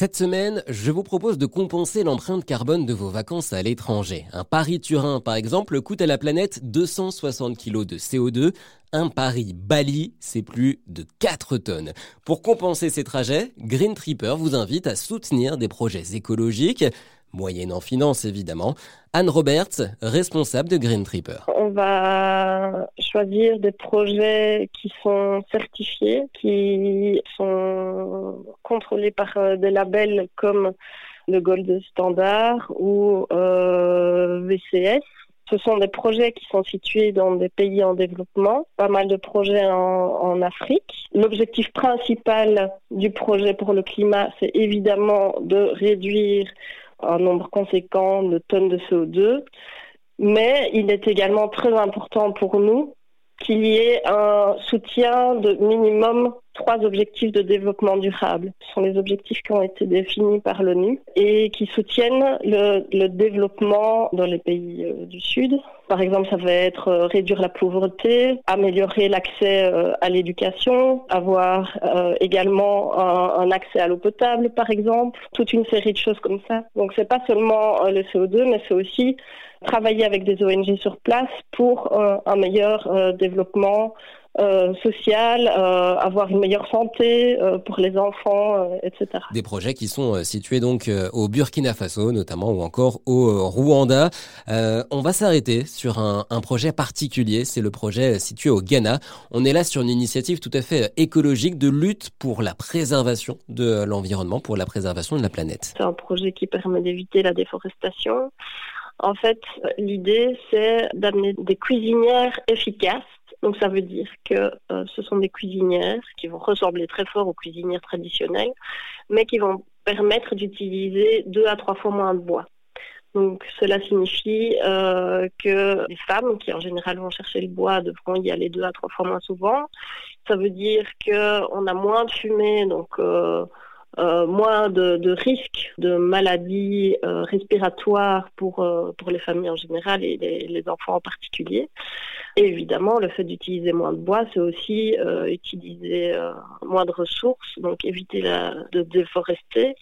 Cette semaine, je vous propose de compenser l'empreinte carbone de vos vacances à l'étranger. Un Paris-Turin, par exemple, coûte à la planète 260 kg de CO2. Un Paris-Bali, c'est plus de 4 tonnes. Pour compenser ces trajets, Green Tripper vous invite à soutenir des projets écologiques moyennant finance évidemment. Anne Roberts, responsable de Green Tripper. On va choisir des projets qui sont certifiés, qui sont contrôlés par euh, des labels comme le Gold Standard ou euh, VCS. Ce sont des projets qui sont situés dans des pays en développement, pas mal de projets en, en Afrique. L'objectif principal du projet pour le climat, c'est évidemment de réduire un nombre conséquent de tonnes de CO2. Mais il est également très important pour nous qu'il y ait un soutien de minimum trois objectifs de développement durable. Ce sont les objectifs qui ont été définis par l'ONU et qui soutiennent le, développement dans les pays euh, du Sud. Par exemple, ça va être euh, réduire la pauvreté, améliorer l'accès euh, à l'éducation, avoir également un, un, accès à l'eau potable, par exemple, toute une série de choses comme ça. Donc, c'est pas seulement le CO2, mais c'est aussi travailler avec des ONG sur place pour un meilleur développement euh, social, euh, avoir une meilleure santé euh, pour les enfants, etc. Des projets qui sont situés donc au Burkina Faso notamment ou encore au Rwanda. on va s'arrêter sur un, un, projet particulier, c'est le projet situé au Ghana. On est là sur une initiative tout à fait écologique de lutte pour la préservation de l'environnement, pour la préservation de la planète. C'est un projet qui permet d'éviter la déforestation. En fait, l'idée, c'est d'amener des cuisinières efficaces donc ça veut dire que euh, ce sont des cuisinières qui vont ressembler très fort aux cuisinières traditionnelles, mais qui vont permettre d'utiliser deux à trois fois moins de bois. Donc cela signifie euh, que les femmes qui en général vont chercher le bois devront y aller deux à trois fois moins souvent. Ça veut dire qu'on a moins de fumée, donc euh, moins de, risques de maladies respiratoires pour, pour les familles en général et les, enfants en particulier. Et évidemment, le fait d'utiliser moins de bois, c'est aussi euh, utiliser euh, moins de ressources, donc éviter de déforester.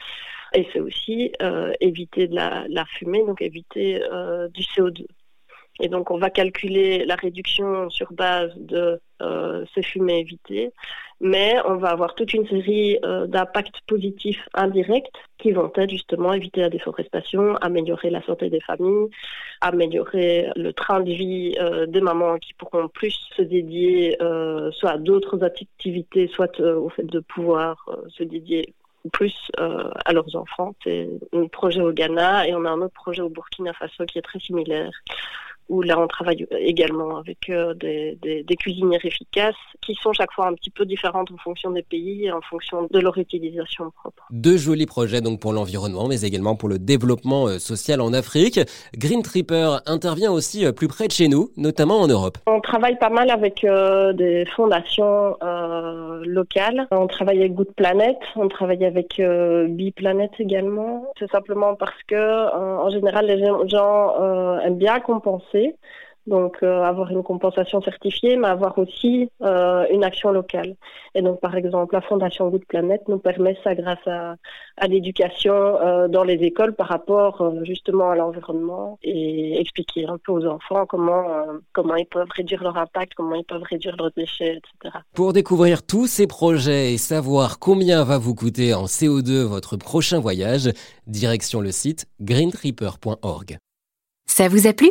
Et c'est aussi euh, éviter de la, fumée, donc éviter du CO2. Et donc, on va calculer la réduction sur base de euh, ces fumées évitées, mais on va avoir toute une série euh, d'impacts positifs indirects qui vont être justement éviter la déforestation, améliorer la santé des familles, améliorer le train de vie euh, des mamans qui pourront plus se dédier soit à d'autres activités, soit au fait de pouvoir se dédier plus à leurs enfants. C'est un projet au Ghana et on a un autre projet au Burkina Faso qui est très similaire où là on travaille également avec euh, des, des, des, cuisinières efficaces qui sont chaque fois un petit peu différentes en fonction des pays et en fonction de leur utilisation propre. Deux jolis projets donc pour l'environnement mais également pour le développement euh, social en Afrique. Green Tripper intervient aussi euh, plus près de chez nous, notamment en Europe. On travaille pas mal avec des fondations locales. On travaille avec Good Planet, on travaille avec euh, Planet également. C'est simplement parce que en général les gens aiment bien compenser donc euh, avoir une compensation certifiée, mais avoir aussi euh, une action locale. Et donc par exemple, la Fondation Good Planet nous permet ça grâce à, à l'éducation euh, dans les écoles par rapport euh, justement à l'environnement et expliquer un peu aux enfants comment euh, comment ils peuvent réduire leur impact, comment ils peuvent réduire leurs déchets, etc. Pour découvrir tous ces projets et savoir combien va vous coûter en CO2 votre prochain voyage, direction le site greentripper.org. Ça vous a plu?